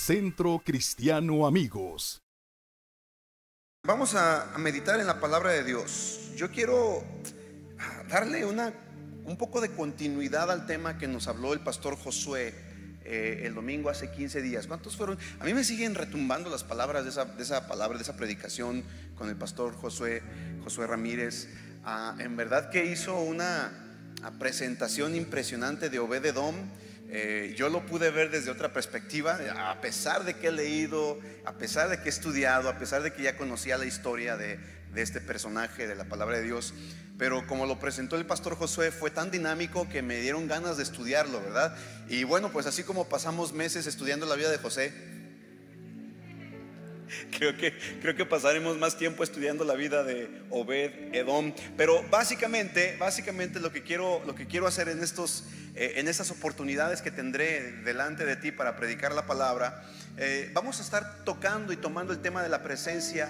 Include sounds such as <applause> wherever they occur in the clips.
Centro Cristiano Amigos. Vamos a, meditar en la palabra de Dios. Yo quiero darle una, un poco de continuidad al tema que nos habló el pastor Josué eh, el domingo hace 15 días. ¿Cuántos fueron? A mí me siguen retumbando las palabras de esa, de esa palabra, de esa predicación con el pastor Josué, Josué Ramírez. Ah, en verdad que hizo una presentación impresionante de Obededom eh, yo lo pude ver desde otra perspectiva, a pesar de que he leído, a pesar de que he estudiado, a pesar de que ya conocía la historia de, este personaje de la palabra de Dios. Pero como lo presentó el pastor Josué, fue tan dinámico que me dieron ganas de estudiarlo, ¿verdad? Y bueno, pues así como pasamos meses estudiando la vida de José, <laughs> creo que, creo que pasaremos más tiempo estudiando la vida de Obed Edom. Pero básicamente, básicamente lo que quiero, lo que quiero hacer en, estos, eh, en estas oportunidades que tendré delante de ti para predicar la palabra, eh, vamos a estar tocando y tomando el tema de la presencia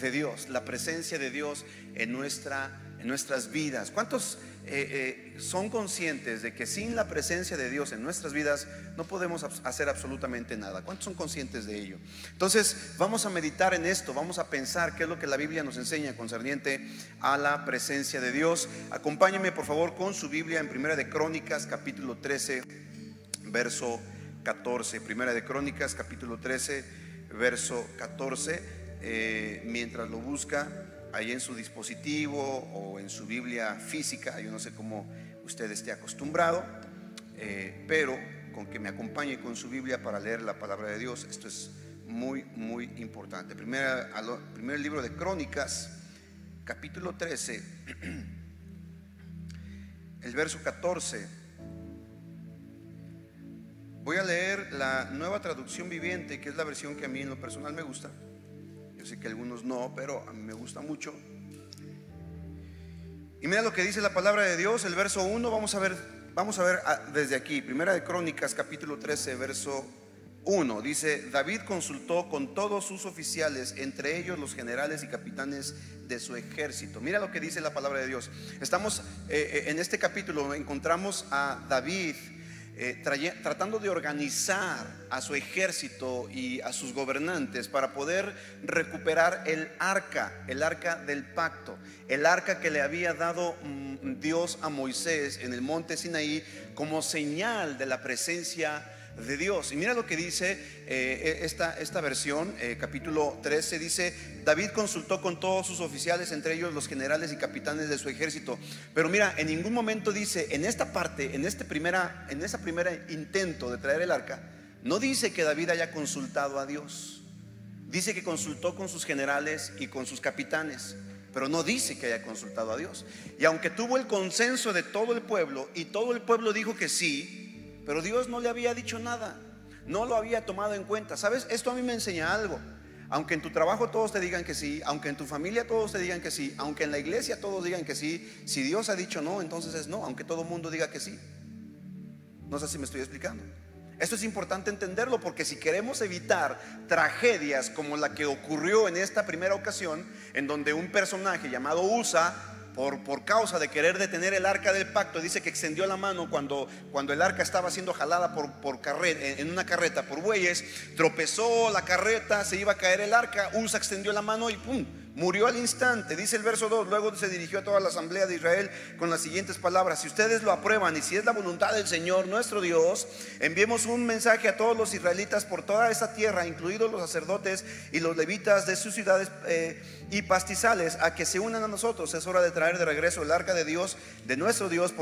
de Dios, la presencia de Dios en, nuestra, en nuestras vidas. ¿Cuántos eh, eh, son conscientes de que sin la presencia de Dios en nuestras vidas no podemos hacer absolutamente nada. ¿Cuántos son conscientes de ello? Entonces vamos a meditar en esto, vamos a pensar qué es lo que la Biblia nos enseña concerniente a la presencia de Dios. Acompáñeme por favor con su Biblia en Primera de Crónicas capítulo 13, verso 14. Primera de Crónicas capítulo 13, verso 14. Eh, mientras lo busca ahí en su dispositivo o en su Biblia física, yo no sé cómo usted esté acostumbrado, eh, pero con que me acompañe con su Biblia para leer la palabra de Dios, esto es muy, muy importante. Primera, primer libro de Crónicas, capítulo 13, <clears throat> el verso 14. Voy a leer la nueva traducción viviente, que es la versión que a mí en lo personal me gusta. Yo sé que algunos no, pero a mí me gusta mucho. Y mira lo que dice la palabra de Dios, el verso 1, vamos a ver, vamos a ver ah, desde aquí, Primera de Crónicas, capítulo 13, verso 1. Dice, David consultó con todos sus oficiales, entre ellos los generales y capitanes de su ejército. Mira lo que dice la palabra de Dios. Estamos eh, eh, en este capítulo, encontramos a David eh, tratando de organizar a su ejército y a sus gobernantes para poder recuperar el arca, el arca del pacto, el arca que le había dado mm, Dios a Moisés en el monte Sinaí como señal de la presencia de Dios. Y mira lo que dice eh, esta, esta, versión, eh, capítulo 13, dice, David consultó con todos sus oficiales, entre ellos los generales y capitanes de su ejército. Pero mira, en ningún momento dice, en esta parte, en este primera, en esa primera intento de traer el arca, no dice que David haya consultado a Dios. Dice que consultó con sus generales y con sus capitanes pero no dice que haya consultado a Dios. Y aunque tuvo el consenso de todo el pueblo y todo el pueblo dijo que sí, pero Dios no le había dicho nada, no lo había tomado en cuenta. ¿Sabes? Esto a mí me enseña algo. Aunque en tu trabajo todos te digan que sí, aunque en tu familia todos te digan que sí, aunque en la iglesia todos digan que sí, si Dios ha dicho no, entonces es no, aunque todo el mundo diga que sí. No sé si me estoy explicando. Esto es importante entenderlo porque si queremos evitar tragedias como la que ocurrió en esta primera ocasión, en donde un personaje llamado Usa por, causa de querer detener el arca del pacto, dice que extendió la mano cuando, cuando el arca estaba siendo jalada por, por en una carreta por bueyes, tropezó la carreta, se iba a caer el arca, Usa extendió la mano y ¡pum! Murió al instante, dice el verso 2, luego se dirigió a toda la asamblea de Israel con las siguientes palabras, si ustedes lo aprueban y si es la voluntad del Señor nuestro Dios, enviemos un mensaje a todos los israelitas por toda esta tierra, incluidos los sacerdotes y los levitas de sus ciudades eh, y pastizales, a que se unan a nosotros. Es hora de traer de regreso el arca de Dios, de nuestro Dios,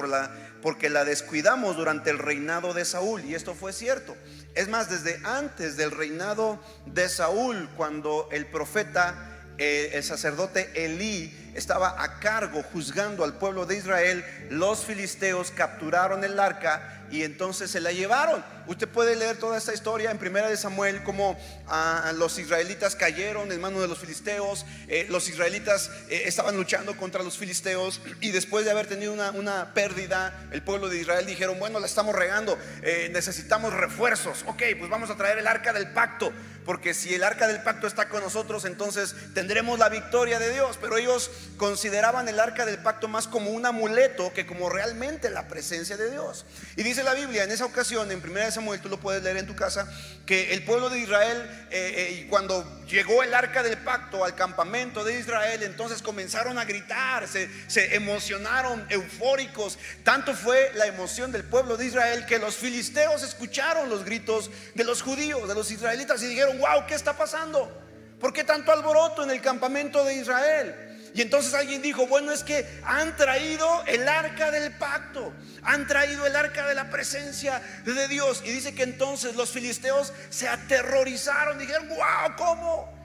porque la descuidamos durante el reinado de Saúl. Y esto fue cierto. Es más, desde antes del reinado de Saúl, cuando el profeta eh, el sacerdote Elí estaba a cargo juzgando al pueblo de Israel, los filisteos capturaron el arca y entonces se la llevaron. Usted puede leer toda esta historia en Primera de Samuel, como ah, los israelitas cayeron en manos de los filisteos, eh, los israelitas eh, estaban luchando contra los filisteos y después de haber tenido una, pérdida, el pueblo de Israel dijeron, bueno, la estamos regando, eh, necesitamos refuerzos, ok, pues vamos a traer el arca del pacto, porque si el arca del pacto está con nosotros, entonces tendremos la victoria de Dios, pero ellos consideraban el arca del pacto más como un amuleto que como realmente la presencia de Dios. Y dice la Biblia en esa ocasión, en 1 Samuel, tú lo puedes leer en tu casa, que el pueblo de Israel, eh, eh, cuando llegó el arca del pacto al campamento de Israel, entonces comenzaron a gritar, se, se emocionaron, eufóricos. Tanto fue la emoción del pueblo de Israel que los filisteos escucharon los gritos de los judíos, de los israelitas y dijeron, wow, ¿qué está pasando? ¿Por qué tanto alboroto en el campamento de Israel? Y entonces alguien dijo, bueno, es que han traído el arca del pacto, han traído el arca de la presencia de Dios. Y dice que entonces los filisteos se aterrorizaron, dijeron, wow, ¿cómo?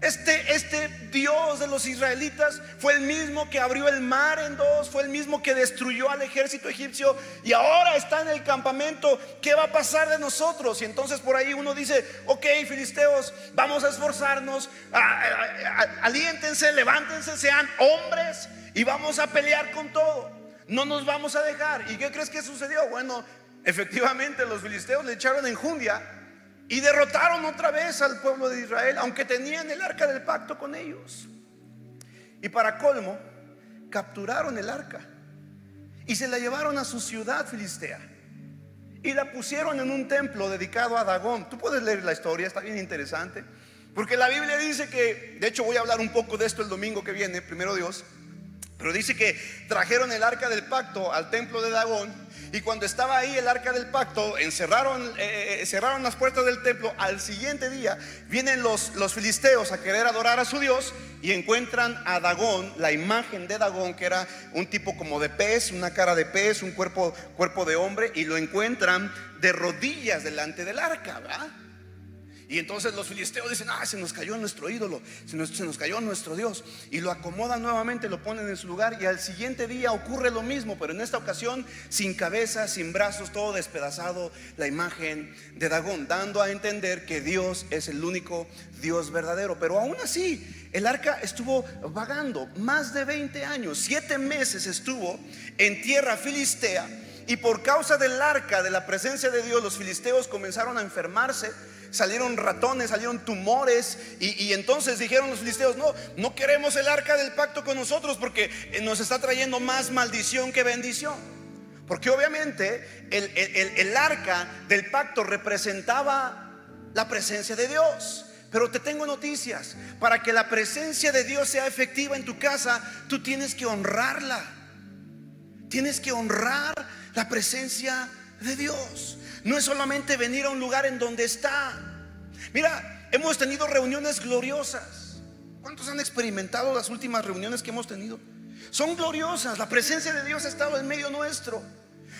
Este, este Dios de los israelitas fue el mismo que abrió el mar en dos, fue el mismo que destruyó al ejército egipcio y ahora está en el campamento. ¿Qué va a pasar de nosotros? Y entonces por ahí uno dice, ok, filisteos, vamos a esforzarnos, aliéntense, levántense, sean hombres y vamos a pelear con todo. No nos vamos a dejar. ¿Y qué crees que sucedió? Bueno, efectivamente los filisteos le echaron enjundia y derrotaron otra vez al pueblo de Israel, aunque tenían el arca del pacto con ellos. Y para colmo, capturaron el arca y se la llevaron a su ciudad filistea. Y la pusieron en un templo dedicado a Dagón. Tú puedes leer la historia, está bien interesante. Porque la Biblia dice que, de hecho voy a hablar un poco de esto el domingo que viene, primero Dios. Pero dice que trajeron el arca del pacto al templo de Dagón y cuando estaba ahí el arca del pacto, encerraron, eh, eh, cerraron las puertas del templo. Al siguiente día vienen los, los filisteos a querer adorar a su Dios y encuentran a Dagón, la imagen de Dagón, que era un tipo como de pez, una cara de pez, un cuerpo, cuerpo de hombre, y lo encuentran de rodillas delante del arca, ¿verdad? Y entonces los filisteos dicen, ah, se nos cayó nuestro ídolo, se nos, se nos, cayó nuestro Dios. Y lo acomodan nuevamente, lo ponen en su lugar y al siguiente día ocurre lo mismo, pero en esta ocasión sin cabeza, sin brazos, todo despedazado, la imagen de Dagón, dando a entender que Dios es el único Dios verdadero. Pero aún así, el arca estuvo vagando más de 20 años, siete meses estuvo en tierra filistea. Y por causa del arca, de la presencia de Dios, los filisteos comenzaron a enfermarse salieron ratones, salieron tumores. Y, entonces dijeron los filisteos, no, no queremos el arca del pacto con nosotros porque eh, nos está trayendo más maldición que bendición. Porque obviamente el, el arca del pacto representaba la presencia de Dios. Pero te tengo noticias. Para que la presencia de Dios sea efectiva en tu casa, tú tienes que honrarla. Tienes que honrar la presencia de Dios no es solamente venir a un lugar en donde está. Mira, hemos tenido reuniones gloriosas. ¿Cuántos han experimentado las últimas reuniones que hemos tenido? Son gloriosas, la presencia de Dios ha estado en medio nuestro.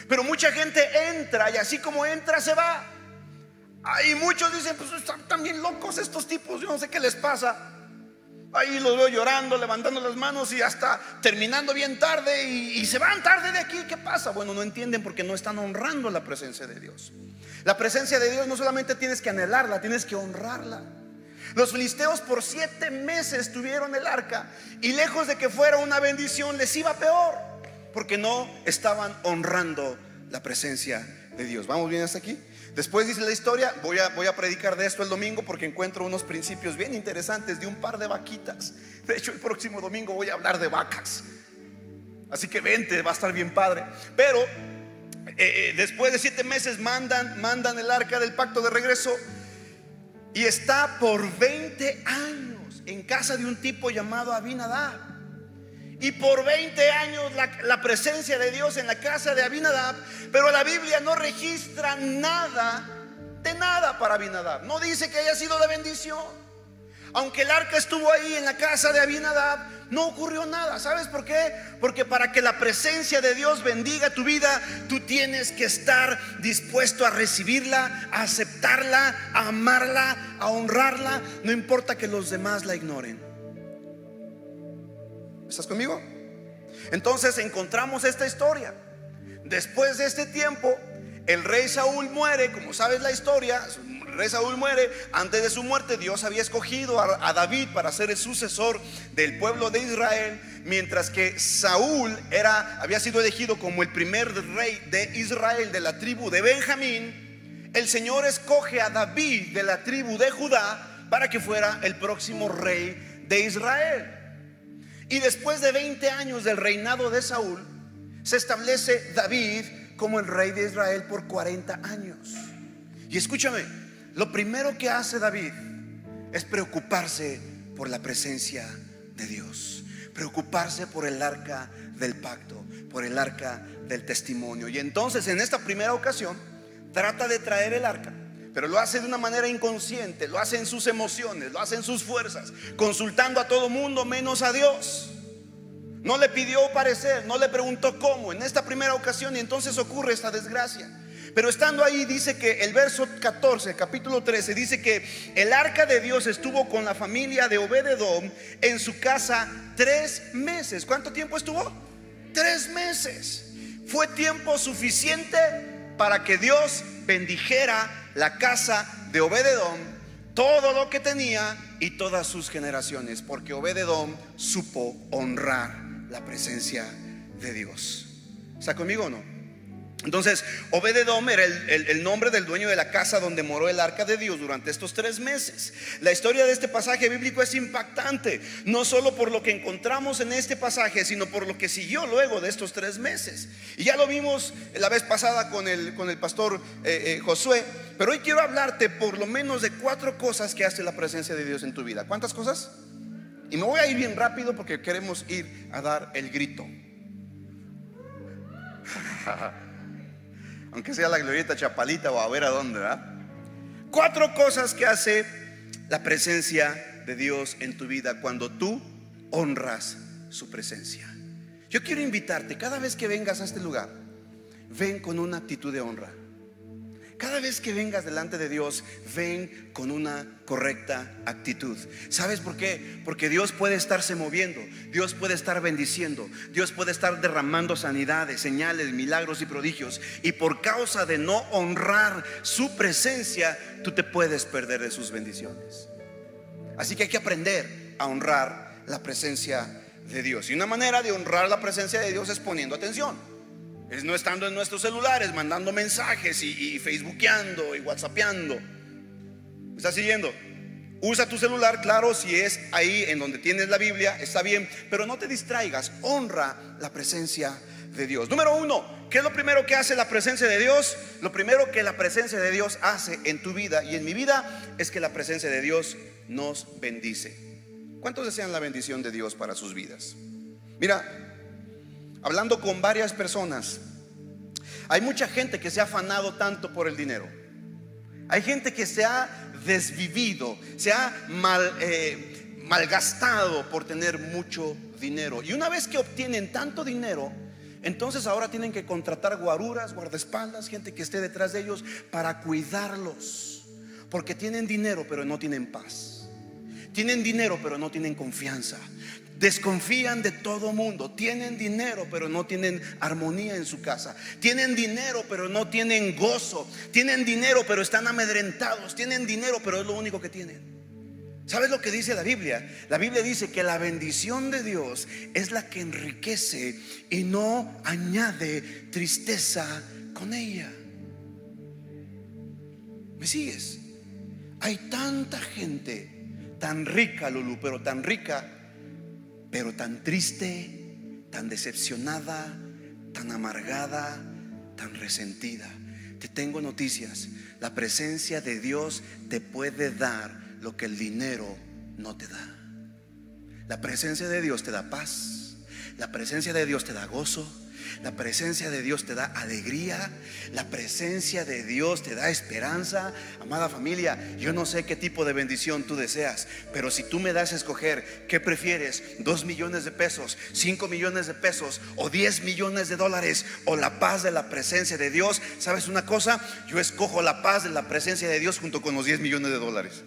Pero mucha gente entra y así como entra se va. Y muchos dicen, pues están también locos estos tipos, yo no sé qué les pasa. Ahí los veo llorando, levantando las manos y hasta terminando bien tarde y, se van tarde de aquí. ¿Qué pasa? Bueno, no entienden porque no están honrando la presencia de Dios. La presencia de Dios no solamente tienes que anhelarla, tienes que honrarla. Los filisteos por siete meses tuvieron el arca y lejos de que fuera una bendición les iba peor porque no estaban honrando la presencia de Dios. ¿Vamos bien hasta aquí? Después dice la historia, voy a, voy a predicar de esto el domingo porque encuentro unos principios bien interesantes de un par de vaquitas. De hecho, el próximo domingo voy a hablar de vacas. Así que vente, va a estar bien padre. Pero eh, eh, después de siete meses mandan, mandan el arca del pacto de regreso y está por 20 años en casa de un tipo llamado Abinadab. Y por 20 años la, presencia de Dios en la casa de Abinadab, pero la Biblia no registra nada de nada para Abinadab. No dice que haya sido de bendición. Aunque el arca estuvo ahí en la casa de Abinadab, no ocurrió nada. ¿Sabes por qué? Porque para que la presencia de Dios bendiga tu vida, tú tienes que estar dispuesto a recibirla, a aceptarla, a amarla, a honrarla, no importa que los demás la ignoren. ¿Estás conmigo? Entonces encontramos esta historia. Después de este tiempo, el rey Saúl muere, como sabes la historia, el rey Saúl muere, antes de su muerte Dios había escogido a, David para ser el sucesor del pueblo de Israel, mientras que Saúl era, había sido elegido como el primer rey de Israel de la tribu de Benjamín, el Señor escoge a David de la tribu de Judá para que fuera el próximo rey de Israel. Y después de 20 años del reinado de Saúl, se establece David como el rey de Israel por 40 años. Y escúchame, lo primero que hace David es preocuparse por la presencia de Dios, preocuparse por el arca del pacto, por el arca del testimonio. Y entonces en esta primera ocasión trata de traer el arca, pero lo hace de una manera inconsciente, lo hace en sus emociones, lo hace en sus fuerzas, consultando a todo mundo menos a Dios. No le pidió parecer, no le preguntó cómo en esta primera ocasión y entonces ocurre esta desgracia. Pero estando ahí dice que el verso 14, capítulo 13, dice que el arca de Dios estuvo con la familia de Obededom en su casa tres meses. ¿Cuánto tiempo estuvo? Tres meses. Fue tiempo suficiente para que Dios bendijera la casa de Obededom, todo lo que tenía y todas sus generaciones, porque Obededom supo honrar la presencia de Dios. ¿Está conmigo o no? Entonces, Obededom era el, nombre del dueño de la casa donde moró el arca de Dios durante estos tres meses. La historia de este pasaje bíblico es impactante, no solo por lo que encontramos en este pasaje, sino por lo que siguió luego de estos tres meses. Y ya lo vimos la vez pasada con el, con el pastor eh, eh, Josué, pero hoy quiero hablarte por lo menos de cuatro cosas que hace la presencia de Dios en tu vida. ¿Cuántas cosas? Y me voy a ir bien rápido porque queremos ir a dar el grito. <laughs> aunque sea la glorieta Chapalita o a ver a dónde, ¿verdad? Cuatro cosas que hace la presencia de Dios en tu vida cuando tú honras su presencia. Yo quiero invitarte, cada vez que vengas a este lugar, ven con una actitud de honra. Cada vez que vengas delante de Dios, ven con una correcta actitud. ¿Sabes por qué? Porque Dios puede estarse moviendo, Dios puede estar bendiciendo, Dios puede estar derramando sanidades, señales, milagros y prodigios. Y por causa de no honrar su presencia, tú te puedes perder de sus bendiciones. Así que hay que aprender a honrar la presencia de Dios. Y una manera de honrar la presencia de Dios es poniendo atención. Es no estando en nuestros celulares, mandando mensajes y, facebookeando y whatsappeando. ¿Me estás siguiendo? Usa tu celular, claro, si es ahí en donde tienes la Biblia, está bien, pero no te distraigas, honra la presencia de Dios. Número uno, ¿qué es lo primero que hace la presencia de Dios? Lo primero que la presencia de Dios hace en tu vida y en mi vida es que la presencia de Dios nos bendice. ¿Cuántos desean la bendición de Dios para sus vidas? Mira, hablando con varias personas, hay mucha gente que se ha afanado tanto por el dinero. Hay gente que se ha desvivido, se ha mal, eh, malgastado por tener mucho dinero. Y una vez que obtienen tanto dinero, entonces ahora tienen que contratar guaruras, guardaespaldas, gente que esté detrás de ellos para cuidarlos. Porque tienen dinero pero no tienen paz. Tienen dinero pero no tienen confianza desconfían de todo mundo. Tienen dinero, pero no tienen armonía en su casa. Tienen dinero, pero no tienen gozo. Tienen dinero, pero están amedrentados. Tienen dinero, pero es lo único que tienen. ¿Sabes lo que dice la Biblia? La Biblia dice que la bendición de Dios es la que enriquece y no añade tristeza con ella. ¿Me sigues? Hay tanta gente tan rica, Lulu, pero tan rica pero tan triste, tan decepcionada, tan amargada, tan resentida. Te tengo noticias. La presencia de Dios te puede dar lo que el dinero no te da. La presencia de Dios te da paz. La presencia de Dios te da gozo. La presencia de Dios te da alegría. La presencia de Dios te da esperanza. Amada familia, yo no sé qué tipo de bendición tú deseas, pero si tú me das a escoger, ¿qué prefieres? ¿Dos millones de pesos, cinco millones de pesos o diez millones de dólares o la paz de la presencia de Dios? ¿Sabes una cosa? Yo escojo la paz de la presencia de Dios junto con los diez millones de dólares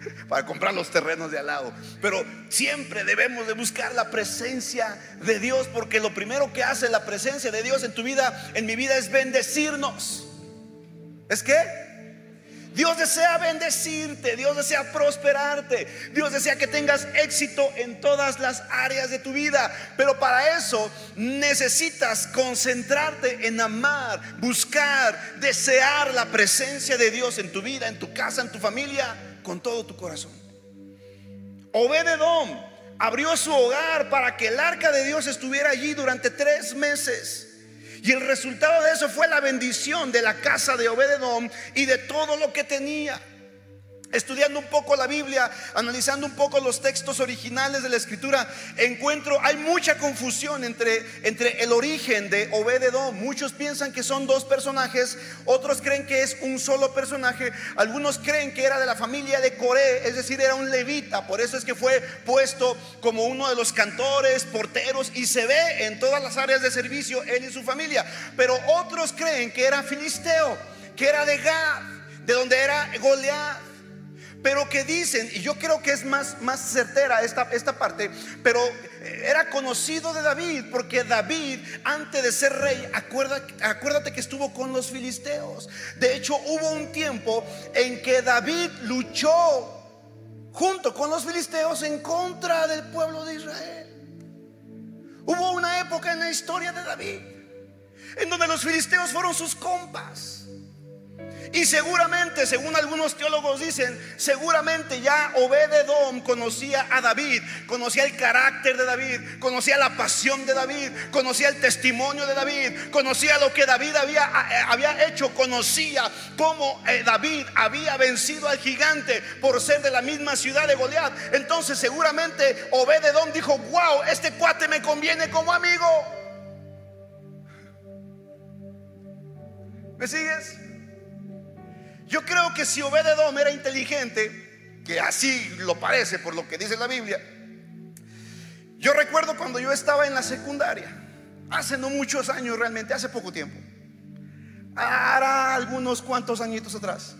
<laughs> para comprar los terrenos de al lado. Pero siempre debemos de buscar la presencia de Dios porque lo primero que hace la presencia de Dios en tu vida, en mi vida, es bendecirnos. ¿Es que Dios desea bendecirte, Dios desea prosperarte, Dios desea que tengas éxito en todas las áreas de tu vida. Pero para eso necesitas concentrarte en amar, buscar, desear la presencia de Dios en tu vida, en tu casa, en tu familia con todo tu corazón. Obededom abrió su hogar para que el arca de Dios estuviera allí durante tres meses. Y el resultado de eso fue la bendición de la casa de Obededom y de todo lo que tenía. Estudiando un poco la Biblia, analizando un poco los textos originales de la escritura, encuentro, hay mucha confusión entre, entre el origen de Obededom. Muchos piensan que son dos personajes, otros creen que es un solo personaje, algunos creen que era de la familia de Coré, es decir, era un levita, por eso es que fue puesto como uno de los cantores, porteros, y se ve en todas las áreas de servicio él y su familia. Pero otros creen que era filisteo, que era de Gad, de donde era Goliat pero que dicen, y yo creo que es más, más certera esta, esta parte, pero era conocido de David, porque David, antes de ser rey, acuérdate, acuérdate que estuvo con los filisteos. De hecho, hubo un tiempo en que David luchó junto con los filisteos en contra del pueblo de Israel. Hubo una época en la historia de David en donde los filisteos fueron sus compas. Y seguramente, según algunos teólogos dicen, seguramente ya Obededom conocía a David, conocía el carácter de David, conocía la pasión de David, conocía el testimonio de David, conocía lo que David había, eh, había hecho, conocía cómo eh, David había vencido al gigante por ser de la misma ciudad de Goliat. Entonces seguramente Obededom dijo, wow, este cuate me conviene como amigo. ¿Me sigues? Yo creo que si Obededom era inteligente, que así lo parece por lo que dice la Biblia, yo recuerdo cuando yo estaba en la secundaria, hace no muchos años realmente, hace poco tiempo, hará algunos cuantos añitos atrás,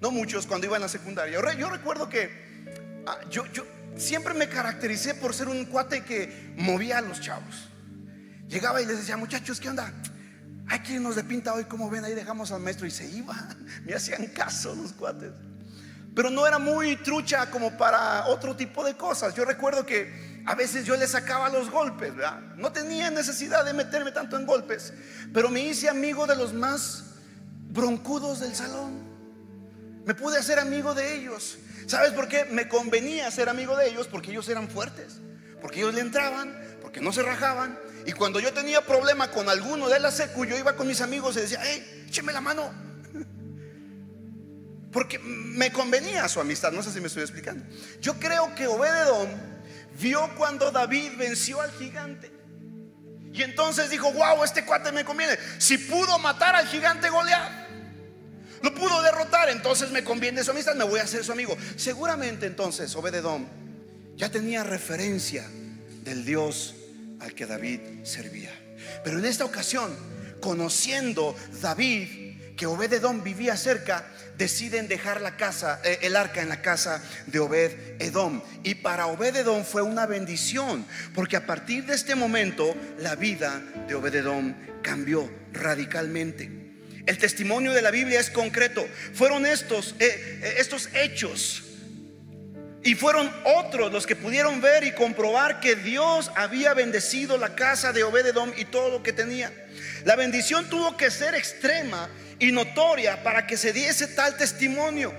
no muchos, cuando iba en la secundaria. Yo, recuerdo que ah, yo, yo siempre me caractericé por ser un cuate que movía a los chavos. Llegaba y les decía, muchachos, ¿qué onda? Hay que irnos de pinta hoy, como ven, ahí dejamos al maestro y se iba. <laughs> Me hacían caso los cuates. Pero no era muy trucha como para otro tipo de cosas. Yo recuerdo que a veces yo le sacaba los golpes, ¿verdad? No tenía necesidad de meterme tanto en golpes, pero me hice amigo de los más broncudos del salón. Me pude hacer amigo de ellos. ¿Sabes por qué? Me convenía ser amigo de ellos porque ellos eran fuertes, porque ellos le entraban, porque no se rajaban, y cuando yo tenía problema con alguno de la secu, yo iba con mis amigos y decía, hey, écheme la mano. Porque me convenía su amistad, no sé si me estoy explicando. Yo creo que Obededón vio cuando David venció al gigante. Y entonces dijo, wow, este cuate me conviene. Si pudo matar al gigante Goliat, lo pudo derrotar, entonces me conviene su amistad, me voy a hacer su amigo. Seguramente entonces Obededón ya tenía referencia del Dios al que David servía. Pero en esta ocasión, conociendo David que Obed-edom vivía cerca, deciden dejar la casa, eh, el arca en la casa de Obed-edom. Y para Obed-edom fue una bendición, porque a partir de este momento la vida de Obed-edom cambió radicalmente. El testimonio de la Biblia es concreto. Fueron estos, eh, eh, estos hechos y fueron otros los que pudieron ver y comprobar que Dios había bendecido la casa de Obededom y todo lo que tenía. La bendición tuvo que ser extrema y notoria para que se diese tal testimonio.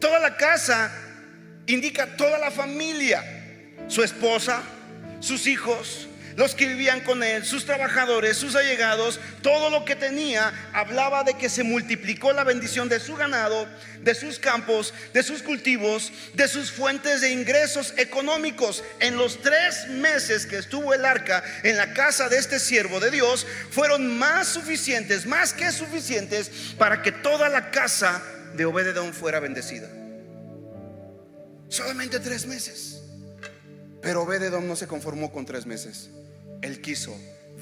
Toda la casa indica toda la familia, su esposa, sus hijos, los que vivían con él, sus trabajadores, sus allegados, todo lo que tenía, hablaba de que se multiplicó la bendición de su ganado, de sus campos, de sus cultivos, de sus fuentes de ingresos económicos. En los tres meses que estuvo el arca en la casa de este siervo de Dios, fueron más suficientes, más que suficientes, para que toda la casa de Obededón fuera bendecida. Solamente tres meses. Pero Obededón no se conformó con tres meses. Él quiso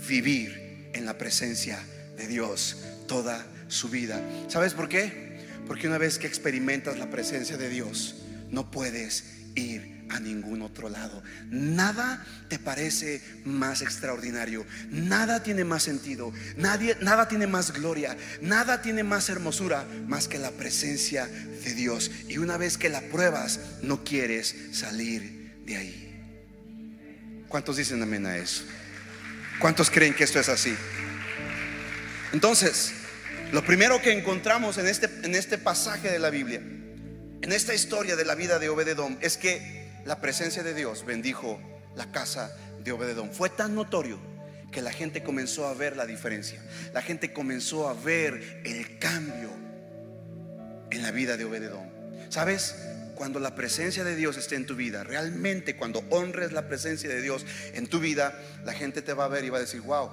vivir en la presencia de Dios toda su vida. ¿Sabes por qué? Porque una vez que experimentas la presencia de Dios, no puedes ir a ningún otro lado. Nada te parece más extraordinario, nada tiene más sentido, nadie, nada tiene más gloria, nada tiene más hermosura más que la presencia de Dios. Y una vez que la pruebas, no quieres salir de ahí. ¿Cuántos dicen amén a eso? ¿Cuántos creen que esto es así? Entonces, lo primero que encontramos en este, en este pasaje de la Biblia, en esta historia de la vida de Obededom, es que la presencia de Dios bendijo la casa de Obededón. Fue tan notorio que la gente comenzó a ver la diferencia. La gente comenzó a ver el cambio en la vida de Obededón. ¿Sabes? Cuando la presencia de Dios esté en tu vida, realmente cuando honres la presencia de Dios en tu vida, la gente te va a ver y va a decir, wow,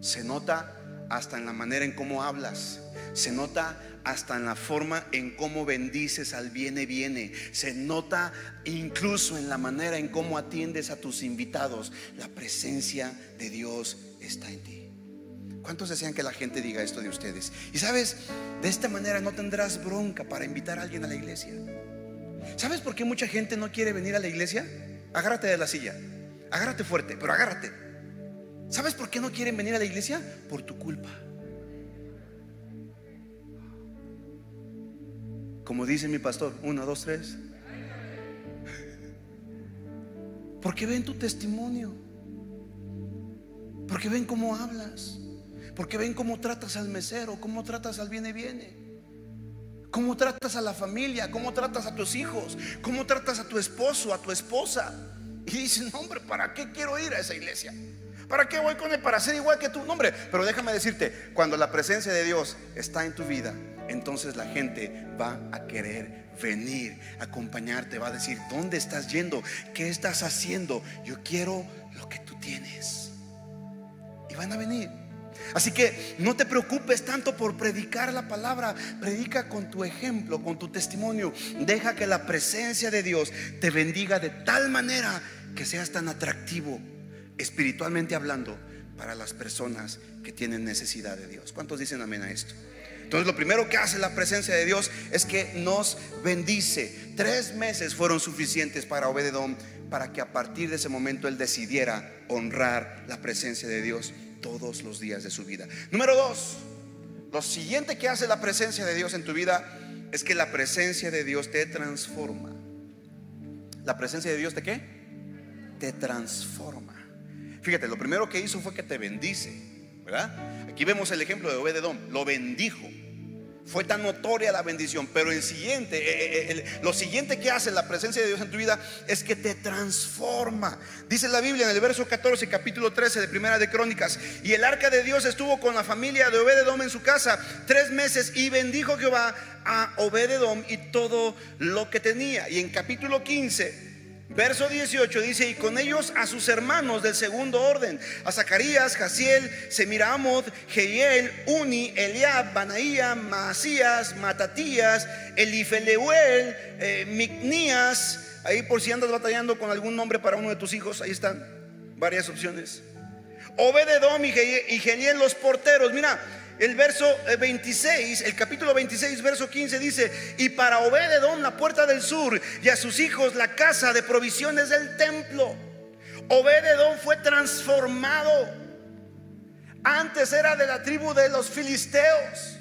se nota hasta en la manera en cómo hablas, se nota hasta en la forma en cómo bendices al viene viene. Se nota incluso en la manera en cómo atiendes a tus invitados. La presencia de Dios está en ti. ¿Cuántos desean que la gente diga esto de ustedes? Y sabes, de esta manera no tendrás bronca para invitar a alguien a la iglesia. ¿Sabes por qué mucha gente no quiere venir a la iglesia? Agárrate de la silla. Agárrate fuerte, pero agárrate. ¿Sabes por qué no quieren venir a la iglesia? Por tu culpa. Como dice mi pastor, uno, dos, tres. Porque ven tu testimonio. Porque ven cómo hablas. Porque ven cómo tratas al mesero, cómo tratas al viene viene. Cómo tratas a la familia, cómo tratas a tus hijos, cómo tratas a tu esposo, a tu esposa. Y dicen, hombre, ¿para qué quiero ir a esa iglesia? ¿Para qué voy con él? Para ser igual que tú. No, hombre, pero déjame decirte, cuando la presencia de Dios está en tu vida, entonces la gente va a querer venir, acompañarte, va a decir, ¿dónde estás yendo? ¿Qué estás haciendo? Yo quiero lo que tú tienes. Y van a venir. Así que no te preocupes tanto por predicar la palabra, predica con tu ejemplo, con tu testimonio. Deja que la presencia de Dios te bendiga de tal manera que seas tan atractivo, espiritualmente hablando, para las personas que tienen necesidad de Dios. ¿Cuántos dicen amén a esto? Entonces lo primero que hace la presencia de Dios es que nos bendice. Tres meses fueron suficientes para Obededón para que a partir de ese momento él decidiera honrar la presencia de Dios todos los días de su vida. Número dos, lo siguiente que hace la presencia de Dios en tu vida es que la presencia de Dios te transforma. ¿La presencia de Dios te qué? Te transforma. Fíjate, lo primero que hizo fue que te bendice, ¿verdad? Aquí vemos el ejemplo de Obededón, lo bendijo. Fue tan notoria la bendición, pero el siguiente, eh, eh, lo siguiente que hace la presencia de Dios en tu vida es que te transforma. Dice la Biblia en el verso 14, capítulo 13 de Primera de Crónicas, y el arca de Dios estuvo con la familia de Obededom en su casa tres meses y bendijo Jehová a Obededom y todo lo que tenía. Y en capítulo 15 Verso 18 dice, y con ellos a sus hermanos del segundo orden, a Zacarías, Jaciel, Semiramoth, Jehiel, Uni, Eliab, Banaía, Maasías, Matatías, Elifeleuel, eh, Micnías, ahí por si andas batallando con algún nombre para uno de tus hijos, ahí están varias opciones. Obededom y Geliel los porteros, mira, el verso 26, eh, el capítulo 26, verso 15 dice, y para Obededón la puerta del sur y a sus hijos la casa de provisiones del templo. Obededón fue transformado. Antes era de la tribu de los filisteos.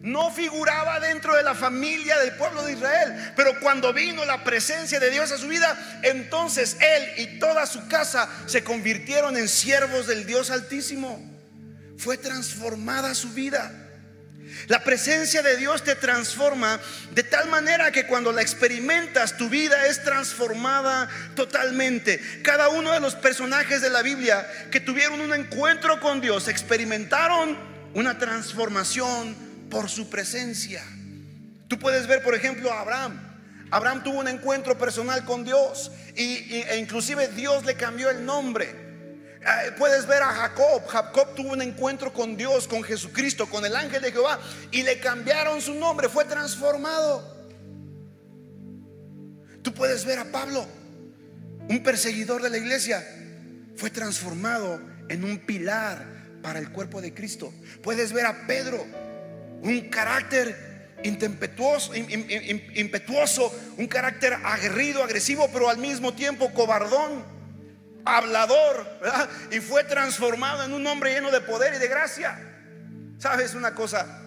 No figuraba dentro de la familia del pueblo de Israel. Pero cuando vino la presencia de Dios a su vida, entonces él y toda su casa se convirtieron en siervos del Dios Altísimo fue transformada su vida. La presencia de Dios te transforma de tal manera que cuando la experimentas tu vida es transformada totalmente. Cada uno de los personajes de la Biblia que tuvieron un encuentro con Dios experimentaron una transformación por su presencia. Tú puedes ver, por ejemplo, a Abraham. Abraham tuvo un encuentro personal con Dios y, e inclusive Dios le cambió el nombre. Eh, puedes ver a Jacob. Jacob tuvo un encuentro con Dios, con Jesucristo, con el ángel de Jehová y le cambiaron su nombre, fue transformado. Tú puedes ver a Pablo, un perseguidor de la iglesia, fue transformado en un pilar para el cuerpo de Cristo. Puedes ver a Pedro, un carácter impetuoso, impetuoso, un carácter aguerrido, agresivo, pero al mismo tiempo cobardón hablador, y fue transformado en un hombre lleno de poder y de gracia. ¿Sabes una cosa?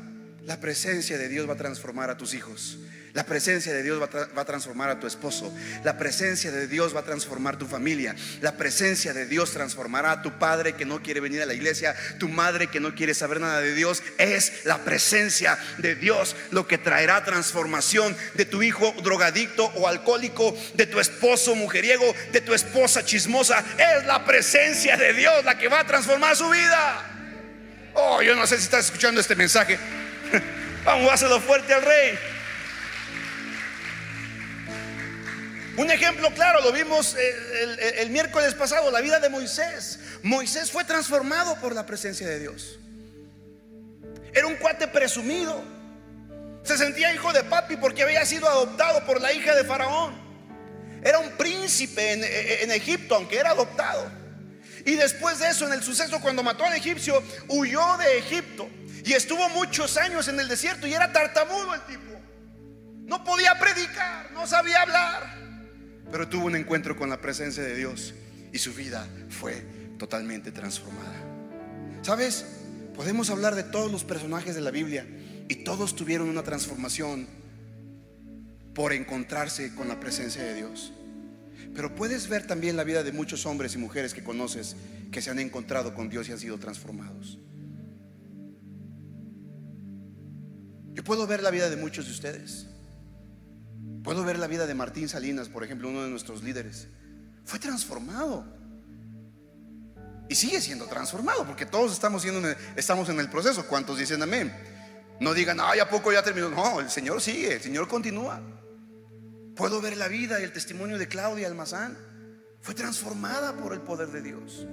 La presencia de Dios va a transformar a tus hijos. La presencia de Dios va a, transformar a tu esposo. La presencia de Dios va a transformar tu familia. La presencia de Dios transformará a tu padre que no quiere venir a la iglesia, tu madre que no quiere saber nada de Dios. Es la presencia de Dios lo que traerá transformación de tu hijo drogadicto o alcohólico, de tu esposo mujeriego, de tu esposa chismosa. Es la presencia de Dios la que va a transformar su vida. Oh, yo no sé si estás escuchando este mensaje. <laughs> Vamos a hacerlo fuerte al rey. Un ejemplo claro, lo vimos eh, el, miércoles pasado, la vida de Moisés. Moisés fue transformado por la presencia de Dios. Era un cuate presumido. Se sentía hijo de papi porque había sido adoptado por la hija de Faraón. Era un príncipe en, en Egipto, aunque era adoptado. Y después de eso, en el suceso, cuando mató al egipcio, huyó de Egipto y estuvo muchos años en el desierto y era tartamudo el tipo. No podía predicar, no sabía hablar, pero tuvo un encuentro con la presencia de Dios y su vida fue totalmente transformada. ¿Sabes? Podemos hablar de todos los personajes de la Biblia y todos tuvieron una transformación por encontrarse con la presencia de Dios. Pero puedes ver también la vida de muchos hombres y mujeres que conoces que se han encontrado con Dios y han sido transformados. Yo puedo ver la vida de muchos de ustedes. Puedo ver la vida de Martín Salinas, por ejemplo, uno de nuestros líderes. Fue transformado. Y sigue siendo transformado, porque todos estamos, en el proceso. ¿Cuántos dicen amén? No digan, ay, ¿a poco ya terminó? No, el Señor sigue, el Señor continúa. Puedo ver la vida y el testimonio de Claudia Almazán. Fue transformada por el poder de Dios.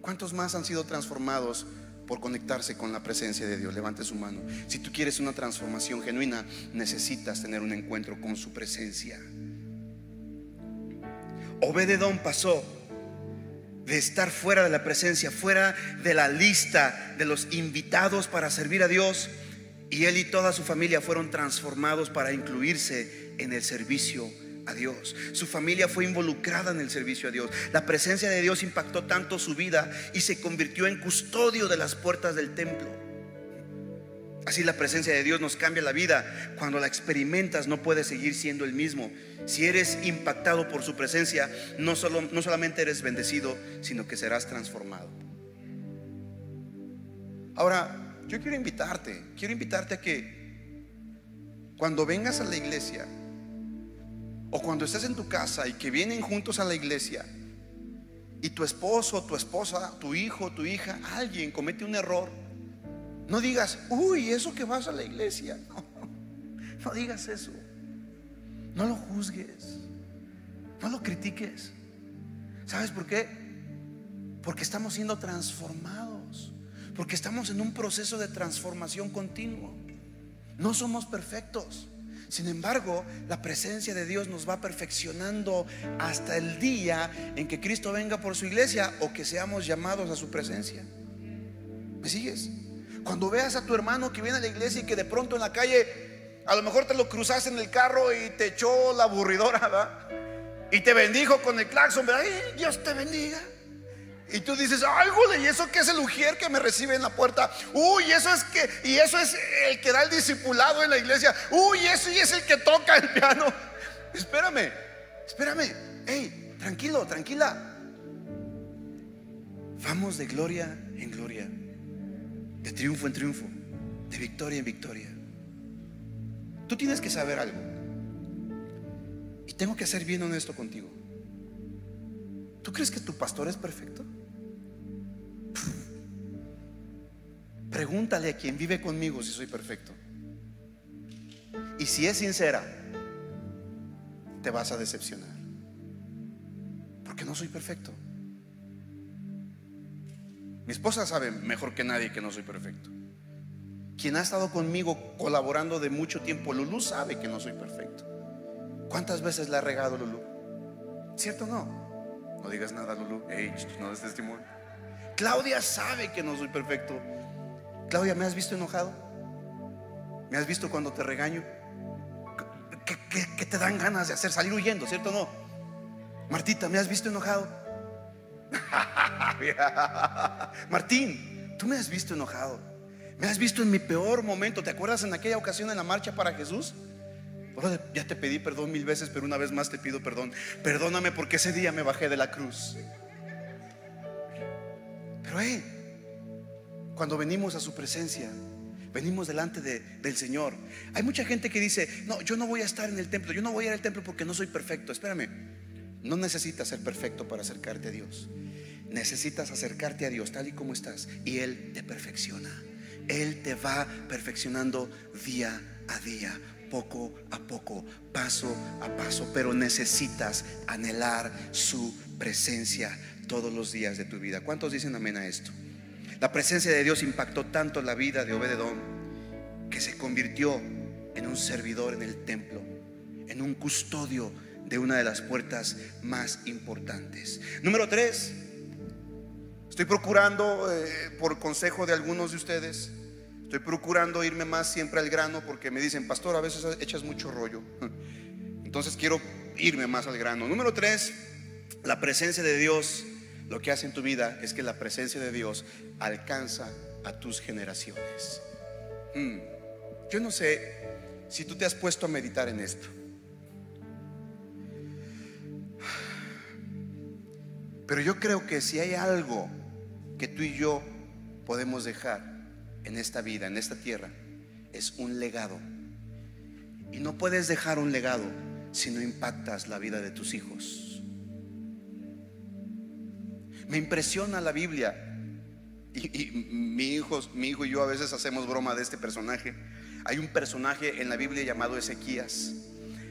¿Cuántos más han sido transformados por conectarse con la presencia de Dios? Levante su mano. Si tú quieres una transformación genuina, necesitas tener un encuentro con su presencia. Obededón pasó de estar fuera de la presencia, fuera de la lista de los invitados para servir a Dios, y él y toda su familia fueron transformados para incluirse en el servicio a Dios. Su familia fue involucrada en el servicio a Dios. La presencia de Dios impactó tanto su vida y se convirtió en custodio de las puertas del templo. Así la presencia de Dios nos cambia la vida. Cuando la experimentas no puedes seguir siendo el mismo. Si eres impactado por su presencia, no, solo, no solamente eres bendecido, sino que serás transformado. Ahora, yo quiero invitarte, quiero invitarte a que cuando vengas a la iglesia o cuando estés en tu casa y que vienen juntos a la iglesia y tu esposo, tu esposa, tu hijo, tu hija, alguien comete un error, no digas, uy, eso que vas a la iglesia. <laughs> No, no digas eso. No lo juzgues. No lo critiques. ¿Sabes por qué? Porque estamos siendo transformados. Porque estamos en un proceso de transformación continuo. No somos perfectos. Sin embargo, la presencia de Dios nos va perfeccionando hasta el día en que Cristo venga por su iglesia o que seamos llamados a su presencia. ¿Me sigues? Cuando veas a tu hermano que viene a la iglesia y que de pronto en la calle, a lo mejor te lo cruzaste en el carro y te echó la aburridora, ¿verdad? Y te bendijo con el claxon, ¿verdad? ¡Ay, Dios te bendiga. Y tú dices, ay, gole, ¿y eso qué es el ujier que me recibe en la puerta? Uy, eso es que, y eso es el que da el discipulado en la iglesia. Uy, eso y es el que toca el piano. <laughs> Espérame, espérame. Hey, tranquilo, tranquila. Vamos de gloria en gloria, de triunfo en triunfo, de victoria en victoria. Tú tienes que saber algo. Y tengo que ser bien honesto contigo. ¿Tú crees que tu pastor es perfecto? Pregúntale a quien vive conmigo si soy perfecto. Y si es sincera, te vas a decepcionar. Porque no soy perfecto. Mi esposa sabe mejor que nadie que no soy perfecto. Quien ha estado conmigo colaborando de mucho tiempo, Lulú, sabe que no soy perfecto. ¿Cuántas veces le ha regado Lulú? ¿Cierto o no? No digas nada, Lulú. Ey, no des testimonio. Claudia sabe que no soy perfecto. Claudia, ¿me has visto enojado? ¿Me has visto cuando te regaño? ¿Qué, qué- qué te dan ganas de hacer? Salir huyendo, ¿cierto o no? Martita, ¿me has visto enojado? <laughs> Martín, tú me has visto enojado. Me has visto en mi peor momento. ¿Te acuerdas en aquella ocasión en la marcha para Jesús? Ya te pedí perdón mil veces, pero una vez más te pido perdón. Perdóname porque ese día me bajé de la cruz. Pero hey, cuando venimos a su presencia, venimos delante del Señor. Hay mucha gente que dice, no, yo no voy a estar en el templo, yo no voy a ir al templo porque no soy perfecto. Espérame, no necesitas ser perfecto para acercarte a Dios. Necesitas acercarte a Dios tal y como estás y Él te perfecciona. Él te va perfeccionando día a día, poco a poco, paso a paso, pero necesitas anhelar su presencia todos los días de tu vida. ¿Cuántos dicen amén a esto? La presencia de Dios impactó tanto la vida de Obededón que se convirtió en un servidor en el templo, en un custodio de una de las puertas más importantes. Número tres, estoy procurando, eh, por consejo de algunos de ustedes, estoy procurando irme más siempre al grano porque me dicen, pastor, a veces echas mucho rollo. <laughs> Entonces quiero irme más al grano. Número tres, la presencia de Dios lo que hace en tu vida es que la presencia de Dios alcanza a tus generaciones. Mm. Yo no sé si tú te has puesto a meditar en esto. Pero yo creo que si hay algo que tú y yo podemos dejar en esta vida, en esta tierra, es un legado. Y no puedes dejar un legado si no impactas la vida de tus hijos. Me impresiona la Biblia. Y, mi, hijo, mi hijo y yo a veces hacemos broma de este personaje. Hay un personaje en la Biblia llamado Ezequías,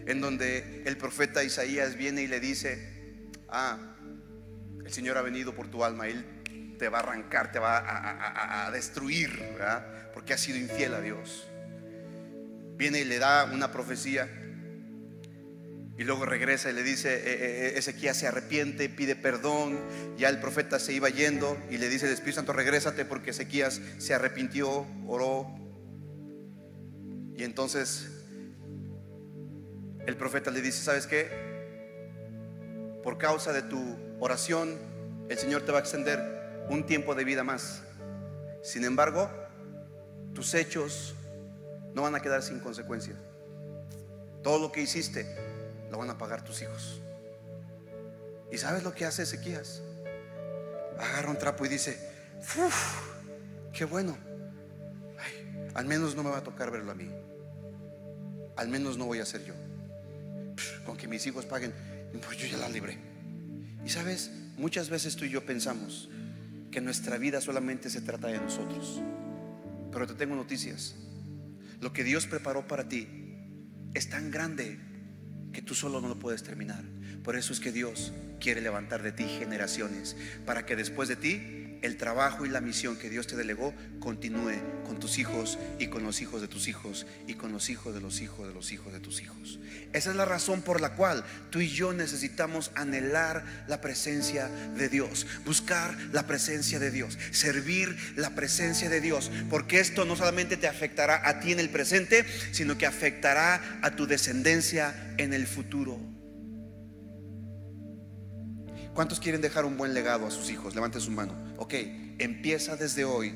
en donde el profeta Isaías viene y le dice, ah, el Señor ha venido por tu alma, Él te va a arrancar, te va a, destruir, porque ha sido infiel a Dios. Viene y le da una profecía y luego regresa y le dice, eh, eh, eh, Ezequiel se arrepiente, pide perdón. Ya el profeta se iba yendo y le dice, Espíritu Santo, regrésate porque Ezequías se arrepintió, oró. Y entonces el profeta le dice, ¿sabes qué? Por causa de tu oración, el Señor te va a extender un tiempo de vida más. Sin embargo, tus hechos no van a quedar sin consecuencia. Todo lo que hiciste lo van a pagar tus hijos. ¿Y sabes lo que hace Ezequías? Agarra un trapo y dice, Uf, qué bueno. al menos no me va a tocar verlo a mí. Al menos no voy a ser yo. Con que mis hijos paguen, pues yo ya la libré. Y sabes, muchas veces tú y yo pensamos que nuestra vida solamente se trata de nosotros. Pero te tengo noticias. Lo que Dios preparó para ti es tan grande que tú solo no lo puedes terminar. Por eso es que Dios quiere levantar de ti generaciones, para que después de ti el trabajo y la misión que Dios te delegó continúe con tus hijos y con los hijos de tus hijos y con los hijos de los hijos de los hijos de tus hijos. Esa es la razón por la cual tú y yo necesitamos anhelar la presencia de Dios, buscar la presencia de Dios, servir la presencia de Dios, porque esto no solamente te afectará a ti en el presente, sino que afectará a tu descendencia en el futuro. ¿Cuántos quieren dejar un buen legado a sus hijos? Levanten su mano. Ok, empieza desde hoy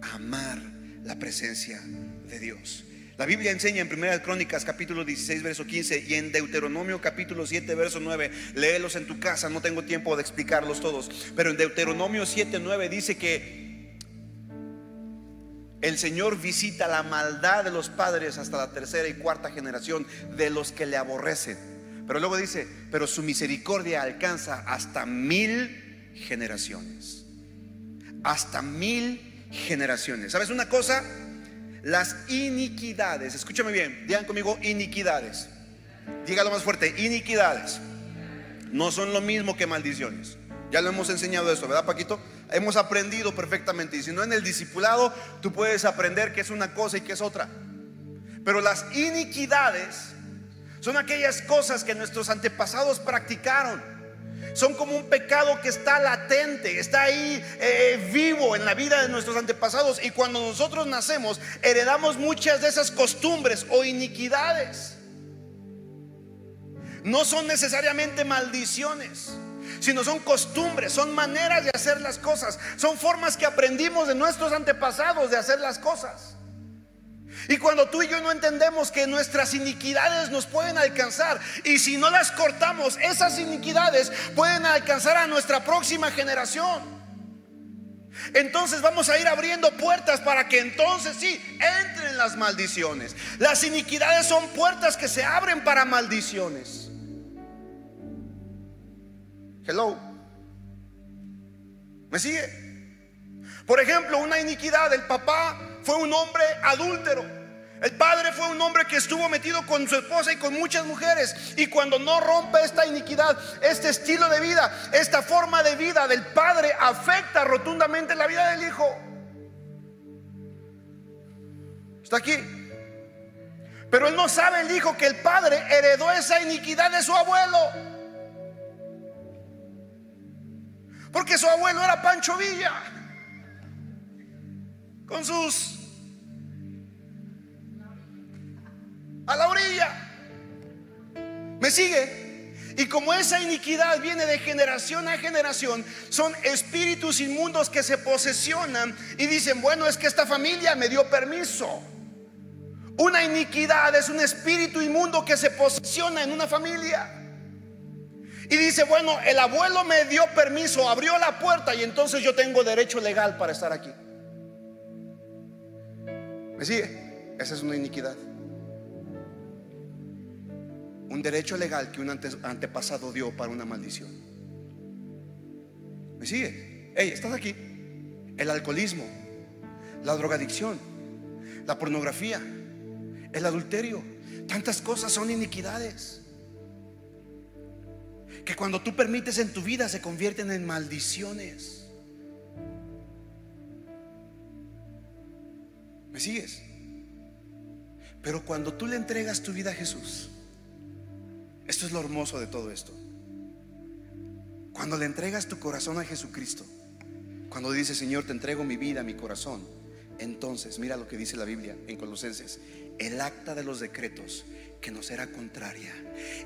a amar la presencia de Dios. La Biblia enseña en 1 Crónicas capítulo 16 verso 15 y en Deuteronomio capítulo 7 verso 9, léelos en tu casa, no tengo tiempo de explicarlos todos, pero en Deuteronomio 7 9 dice que el Señor visita la maldad de los padres hasta la tercera y cuarta generación de los que le aborrecen. Pero luego dice, pero su misericordia alcanza hasta mil generaciones. Hasta mil generaciones. ¿Sabes una cosa? Las iniquidades, escúchame bien, digan conmigo iniquidades. Dígalo más fuerte, iniquidades. No son lo mismo que maldiciones. Ya lo hemos enseñado eso, ¿verdad, Paquito? Hemos aprendido perfectamente. Y si no en el discipulado, tú puedes aprender que es una cosa y que es otra. Pero las iniquidades son aquellas cosas que nuestros antepasados practicaron. Son como un pecado que está latente, está ahí eh, vivo en la vida de nuestros antepasados. Y cuando nosotros nacemos, heredamos muchas de esas costumbres o iniquidades. No son necesariamente maldiciones, sino son costumbres, son maneras de hacer las cosas, son formas que aprendimos de nuestros antepasados de hacer las cosas. Y cuando tú y yo no entendemos que nuestras iniquidades nos pueden alcanzar y si no las cortamos, esas iniquidades pueden alcanzar a nuestra próxima generación. Entonces vamos a ir abriendo puertas para que entonces sí entren las maldiciones. Las iniquidades son puertas que se abren para maldiciones. Hello. ¿Me sigue? Por ejemplo, una iniquidad, el papá fue un hombre adúltero. El padre fue un hombre que estuvo metido con su esposa y con muchas mujeres. Y cuando no rompe esta iniquidad, este estilo de vida, esta forma de vida del padre afecta rotundamente la vida del hijo. Está aquí. Pero él no sabe el hijo que el padre heredó esa iniquidad de su abuelo. Porque su abuelo era Pancho Villa. Con sus a la orilla. ¿Me sigue? Y como esa iniquidad viene de generación a generación, son espíritus inmundos que se posesionan y dicen, bueno, es que esta familia me dio permiso. Una iniquidad es un espíritu inmundo que se posesiona en una familia. Y dice, bueno, el abuelo me dio permiso, abrió la puerta y entonces yo tengo derecho legal para estar aquí. ¿Me sigue? Esa es una iniquidad un derecho legal que un antepasado dio para una maldición. ¿Me sigue? Hey, ¿estás aquí? El alcoholismo, la drogadicción, la pornografía, el adulterio, tantas cosas son iniquidades que cuando tú permites en tu vida se convierten en maldiciones. ¿Me sigues? Pero cuando tú le entregas tu vida a Jesús, esto es lo hermoso de todo esto. Cuando le entregas tu corazón a Jesucristo, cuando dices, Señor, te entrego mi vida, mi corazón, entonces, mira lo que dice la Biblia en Colosenses, el acta de los decretos que nos era contraria.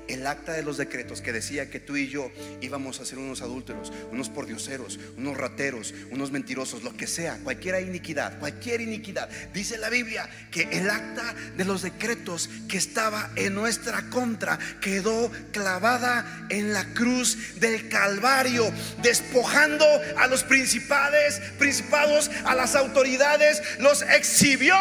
El acta de los decretos que decía que tú y yo íbamos a ser unos adúlteros, unos pordioseros, unos rateros, unos mentirosos, lo que sea, cualquier iniquidad, cualquier iniquidad. Dice la Biblia que el acta de los decretos que estaba en nuestra contra quedó clavada en la cruz del Calvario, despojando a los principales, principados, a las autoridades, los exhibió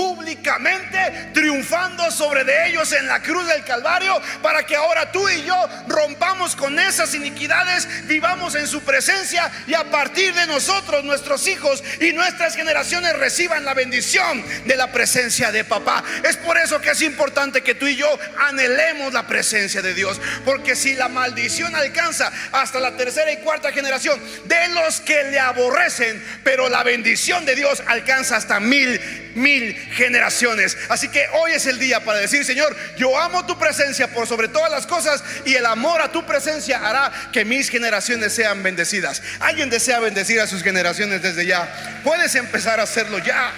públicamente, triunfando sobre de ellos en la cruz del Calvario, para que ahora tú y yo rompamos con esas iniquidades, vivamos en su presencia y a partir de nosotros, nuestros hijos y nuestras generaciones reciban la bendición de la presencia de papá. Es por eso que es importante que tú y yo anhelemos la presencia de Dios, porque si la maldición alcanza hasta la tercera y cuarta generación de los que le aborrecen, pero la bendición de Dios alcanza hasta mil, mil generaciones. Así que hoy es el día para decir, Señor, yo amo tu presencia por sobre todas las cosas y el amor a tu presencia hará que mis generaciones sean bendecidas. ¿Alguien desea bendecir a sus generaciones desde ya? Puedes empezar a hacerlo ya.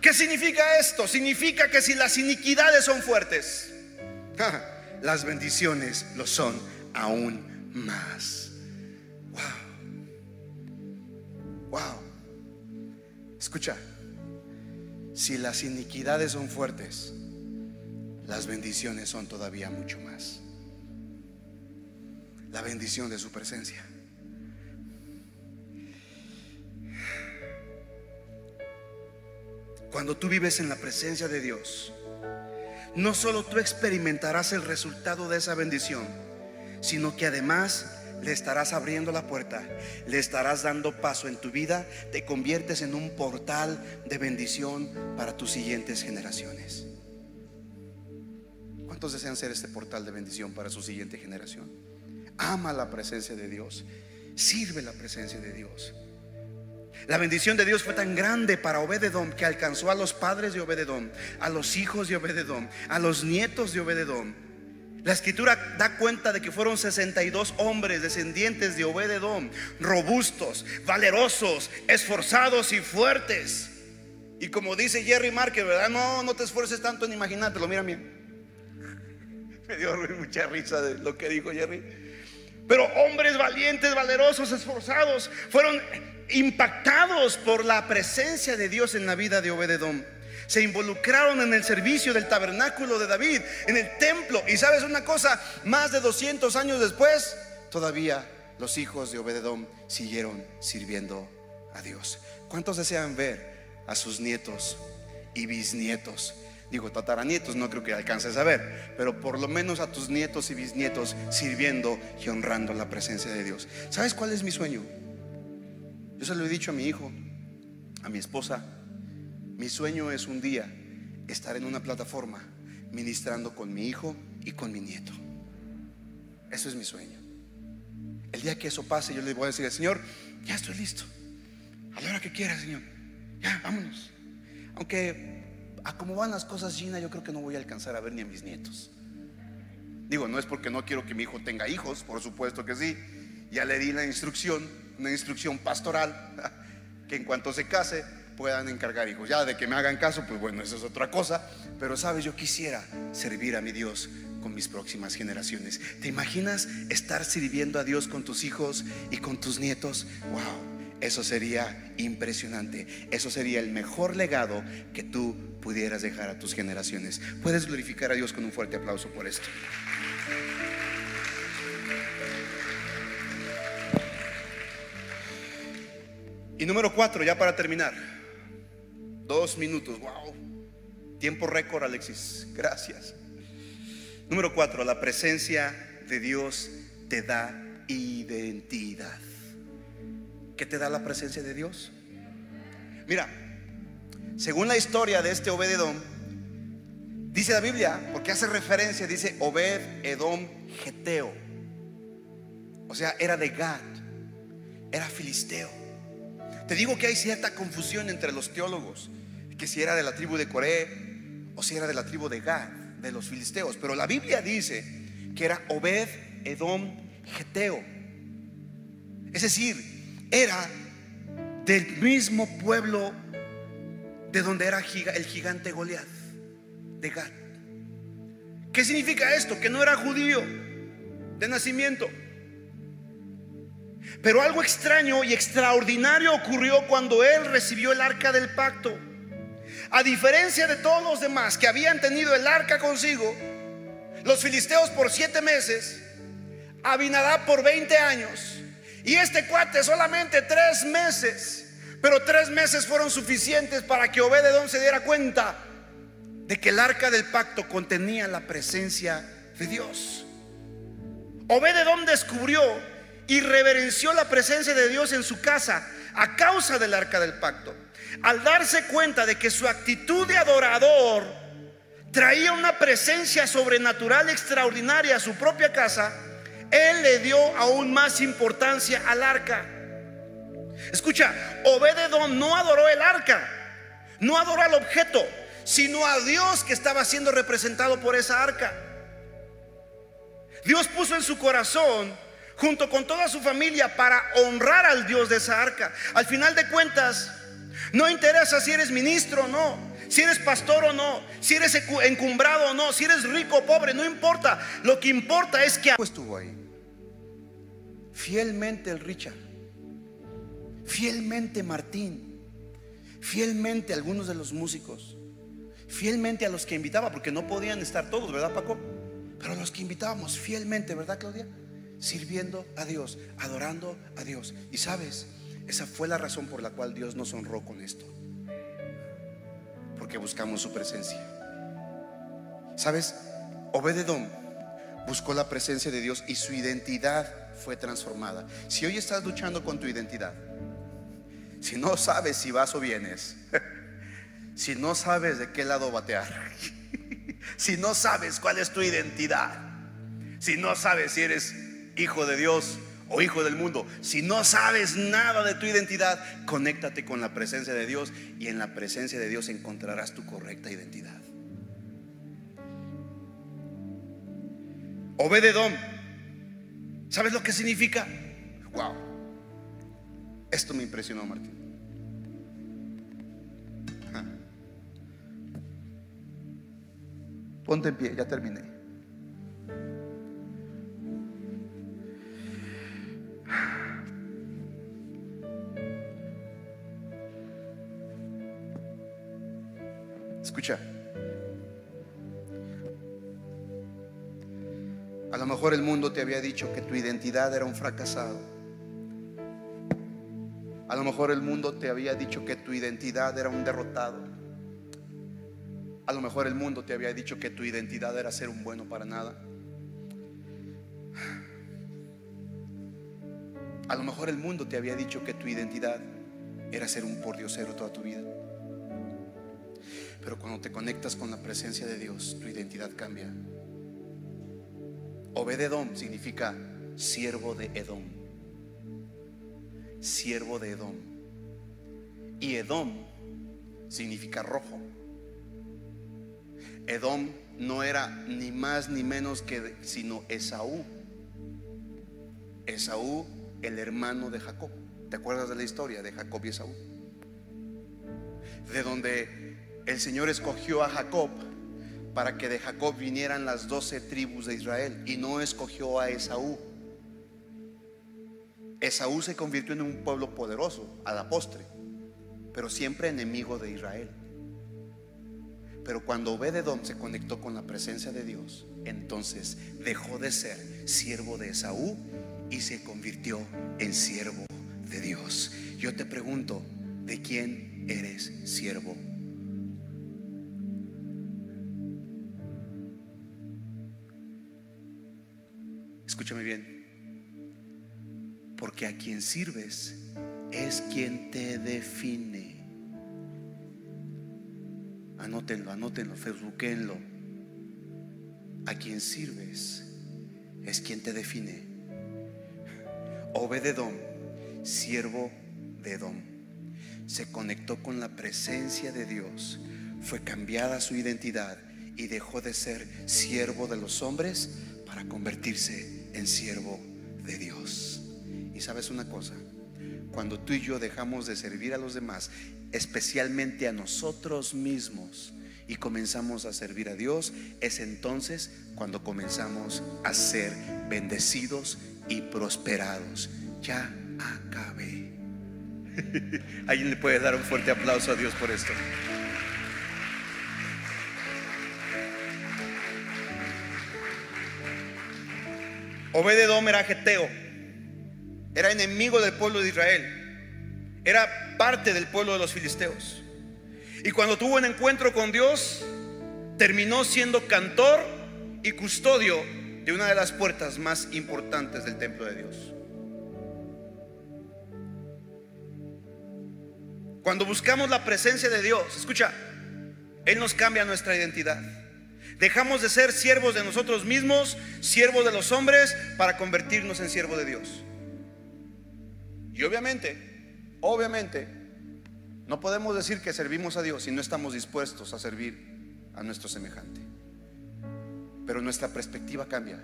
¿Qué significa esto? Significa que si las iniquidades son fuertes, <laughs> las bendiciones lo son aún más. Wow. Escucha, si las iniquidades son fuertes, las bendiciones son todavía mucho más. La bendición de su presencia. Cuando tú vives en la presencia de Dios, no solo tú experimentarás el resultado de esa bendición, sino que además le estarás abriendo la puerta, le estarás dando paso en tu vida, te conviertes en un portal de bendición para tus siguientes generaciones. ¿Cuántos desean ser este portal de bendición para su siguiente generación? Ama la presencia de Dios, sirve la presencia de Dios. La bendición de Dios fue tan grande para Obededón que alcanzó a los padres de Obededón, a los hijos de Obededón, a los nietos de Obededón la escritura da cuenta de que fueron 62 hombres descendientes de Obededón, robustos, valerosos, esforzados y fuertes. Y como dice Jerry Marker, ¿verdad? No, no te esfuerces tanto en imaginártelo, mira bien. <laughs> Me dio mucha risa de lo que dijo Jerry. Pero hombres valientes, valerosos, esforzados, fueron impactados por la presencia de Dios en la vida de Obededón. Se involucraron en el servicio del tabernáculo de David, en el templo. Y sabes una cosa, más de 200 años después, todavía los hijos de Obededón siguieron sirviendo a Dios. ¿Cuántos desean ver a sus nietos y bisnietos? Digo, tataranietos no creo que alcances a ver, pero por lo menos a tus nietos y bisnietos sirviendo y honrando la presencia de Dios. ¿Sabes cuál es mi sueño? Yo se lo he dicho a mi hijo, a mi esposa. Mi sueño es un día estar en una plataforma ministrando con mi hijo y con mi nieto. Eso es mi sueño. El día que eso pase, yo le voy a decir al Señor, ya estoy listo. A la hora que quiera, Señor. Ya, vámonos. Aunque a cómo van las cosas, Gina, yo creo que no voy a alcanzar a ver ni a mis nietos. Digo, no es porque no quiero que mi hijo tenga hijos, por supuesto que sí. Ya le di la instrucción una instrucción pastoral, <laughs> que en cuanto se case puedan encargar hijos. Ya de que me hagan caso, pues bueno, eso es otra cosa. Pero sabes, yo quisiera servir a mi Dios con mis próximas generaciones. ¿Te imaginas estar sirviendo a Dios con tus hijos y con tus nietos? ¡Wow! Eso sería impresionante. Eso sería el mejor legado que tú pudieras dejar a tus generaciones. Puedes glorificar a Dios con un fuerte aplauso por esto. Y número cuatro, ya para terminar. Dos minutos, wow. Tiempo récord, Alexis. Gracias. Número cuatro, la presencia de Dios te da identidad. ¿Qué te da la presencia de Dios? Mira, según la historia de este Obededón, dice la Biblia, porque hace referencia, dice Obed Edom Geteo. O sea, era de Gad, era filisteo. Te digo que hay cierta confusión entre los teólogos, que si era de la tribu de Coré o si era de la tribu de Gad, de los filisteos. Pero la Biblia dice que era Obed Edom Geteo. Es decir, era del mismo pueblo de donde era el gigante Goliat, de Gad. ¿Qué significa esto? Que no era judío de nacimiento. Pero algo extraño y extraordinario ocurrió cuando él recibió el arca del pacto. A diferencia de todos los demás que habían tenido el arca consigo, los filisteos por siete meses, Abinadab por 20 años y este cuate solamente tres meses. Pero tres meses fueron suficientes para que Obededón se diera cuenta de que el arca del pacto contenía la presencia de Dios. Obededón descubrió y reverenció la presencia de Dios en su casa a causa del arca del pacto. Al darse cuenta de que su actitud de adorador traía una presencia sobrenatural extraordinaria a su propia casa, él le dio aún más importancia al arca. Escucha, Obededón no adoró el arca, no adoró al objeto, sino a Dios que estaba siendo representado por esa arca. Dios puso en su corazón junto con toda su familia para honrar al Dios de esa arca. Al final de cuentas, no interesa si eres ministro o no, si eres pastor o no, si eres encumbrado o no, si eres rico o pobre, no importa. Lo que importa es que estuvo ahí. Fielmente el Richard, fielmente Martín, fielmente algunos de los músicos, fielmente a los que invitaba, porque no podían estar todos, ¿verdad Paco? Pero los que invitábamos fielmente, ¿verdad Claudia? Sirviendo a Dios, adorando a Dios. Y sabes, esa fue la razón por la cual Dios nos honró con esto. Porque buscamos su presencia. ¿Sabes? Obededón buscó la presencia de Dios y su identidad fue transformada. Si hoy estás luchando con tu identidad, si no sabes si vas o vienes, <laughs> si no sabes de qué lado batear, <laughs> si no sabes cuál es tu identidad, si no sabes si eres hijo de Dios o hijo del mundo. Si no sabes nada de tu identidad, conéctate con la presencia de Dios y en la presencia de Dios encontrarás tu correcta identidad. Obededón. ¿Sabes lo que significa? Wow. Esto me impresionó, Martín. Ponte en pie, ya terminé. Escucha. A lo mejor el mundo te había dicho que tu identidad era un fracasado. A lo mejor el mundo te había dicho que tu identidad era un derrotado. A lo mejor el mundo te había dicho que tu identidad era ser un bueno para nada. A lo mejor el mundo te había dicho que tu identidad era ser un pordiosero toda tu vida. Pero cuando te conectas con la presencia de Dios, tu identidad cambia. Obededom significa siervo de Edom. Siervo de Edom. Y Edom significa rojo. Edom no era ni más ni menos que sino Esaú. Esaú, el hermano de Jacob. ¿Te acuerdas de la historia de Jacob y Esaú? De donde el Señor escogió a Jacob para que de Jacob vinieran las doce tribus de Israel y no escogió a Esaú. Esaú se convirtió en un pueblo poderoso a la postre, pero siempre enemigo de Israel. Pero cuando Obededón se conectó con la presencia de Dios, entonces dejó de ser siervo de Esaú y se convirtió en siervo de Dios. Yo te pregunto, ¿de quién eres siervo? Escúchame bien. Porque a quien sirves es quien te define. Anótenlo, anótenlo, facebookenlo. A quien sirves es quien te define. Obededón, siervo de Edom, se conectó con la presencia de Dios, fue cambiada su identidad y dejó de ser siervo de los hombres para convertirse en siervo de Dios. Y sabes una cosa, cuando tú y yo dejamos de servir a los demás, especialmente a nosotros mismos, y comenzamos a servir a Dios, es entonces cuando comenzamos a ser bendecidos y prosperados. Ya acabé. <laughs> ¿Alguien le puede dar un fuerte aplauso a Dios por esto? Obededom era geteo, era enemigo del pueblo de Israel, era parte del pueblo de los filisteos. Y cuando tuvo un encuentro con Dios, terminó siendo cantor y custodio de una de las puertas más importantes del templo de Dios. Cuando buscamos la presencia de Dios, escucha, Él nos cambia nuestra identidad. Dejamos de ser siervos de nosotros mismos, siervos de los hombres, para convertirnos en siervo de Dios. Y obviamente, obviamente, no podemos decir que servimos a Dios si no estamos dispuestos a servir a nuestro semejante. Pero nuestra perspectiva cambia.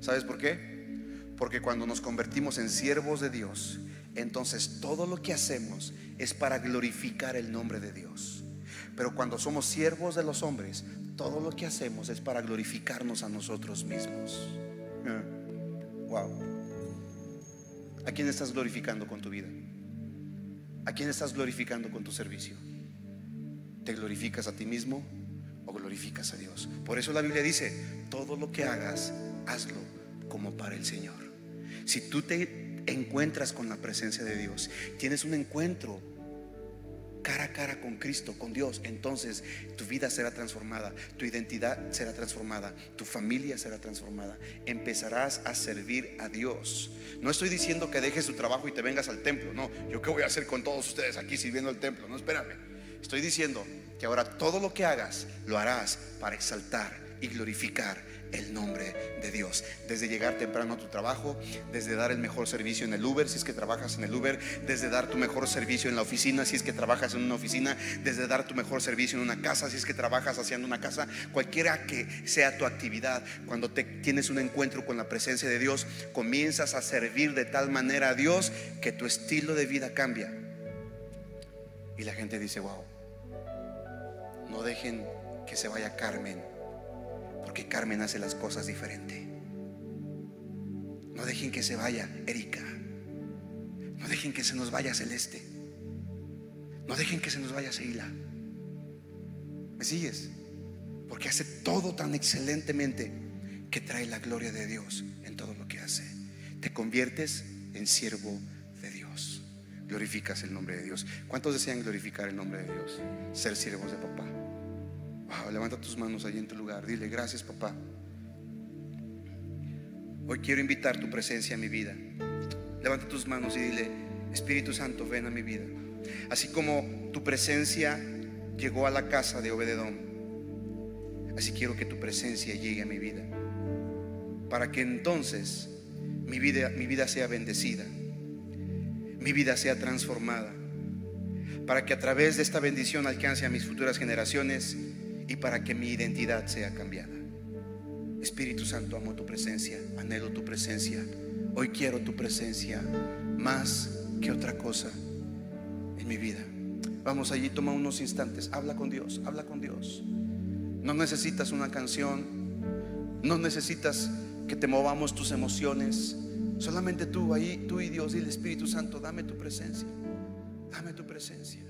¿Sabes por qué? Porque cuando nos convertimos en siervos de Dios, entonces todo lo que hacemos es para glorificar el nombre de Dios. Pero cuando somos siervos de los hombres, todo lo que hacemos es para glorificarnos a nosotros mismos. Wow. ¿A quién estás glorificando con tu vida? ¿A quién estás glorificando con tu servicio? ¿Te glorificas a ti mismo glorificas a Dios? Por eso la Biblia dice, todo lo que hagas, hazlo como para el Señor. Si tú te encuentras con la presencia de Dios, tienes un encuentro cara a cara con Cristo, con Dios, entonces tu vida será transformada, tu identidad será transformada, tu familia será transformada. Empezarás a servir a Dios. No estoy diciendo que dejes tu trabajo y te vengas al templo, no. Yo qué voy a hacer con todos ustedes aquí sirviendo al templo, no, espérame. Estoy diciendo que ahora todo lo que hagas lo harás para exaltar y glorificar el nombre de Dios. Desde llegar temprano a tu trabajo, desde dar el mejor servicio en el Uber, si es que trabajas en el Uber, desde dar tu mejor servicio en la oficina, si es que trabajas en una oficina, desde dar tu mejor servicio en una casa, si es que trabajas haciendo una casa, cualquiera que sea tu actividad, cuando te tienes un encuentro con la presencia de Dios, comienzas a servir de tal manera a Dios que tu estilo de vida cambia. Y la gente dice, wow, no dejen que se vaya Carmen porque Carmen hace las cosas diferente. No dejen que se vaya Erika. No dejen que se nos vaya Celeste. No dejen que se nos vaya Seila. ¿Me sigues? Porque hace todo tan excelentemente que trae la gloria de Dios en todo lo que hace. Te conviertes en siervo de Dios. Glorificas el nombre de Dios. ¿Cuántos desean glorificar el nombre de Dios? Ser siervos de papá. Wow, levanta tus manos allí en tu lugar. Dile, gracias papá. Hoy quiero invitar tu presencia a mi vida. Levanta tus manos y dile, Espíritu Santo, ven a mi vida. Así como tu presencia llegó a la casa de Obededón, así quiero que tu presencia llegue a mi vida. Para que entonces mi vida, mi vida sea bendecida, mi vida sea transformada. Para que a través de esta bendición alcance a mis futuras generaciones y para que mi identidad sea cambiada. Espíritu Santo, amo tu presencia, anhelo tu presencia. Hoy quiero tu presencia más que otra cosa en mi vida. Vamos allí, toma unos instantes, habla con Dios, habla con Dios. No necesitas una canción, no necesitas que te movamos tus emociones. Solamente tú ahí, tú y Dios, dile Espíritu Santo, dame tu presencia, dame tu presencia.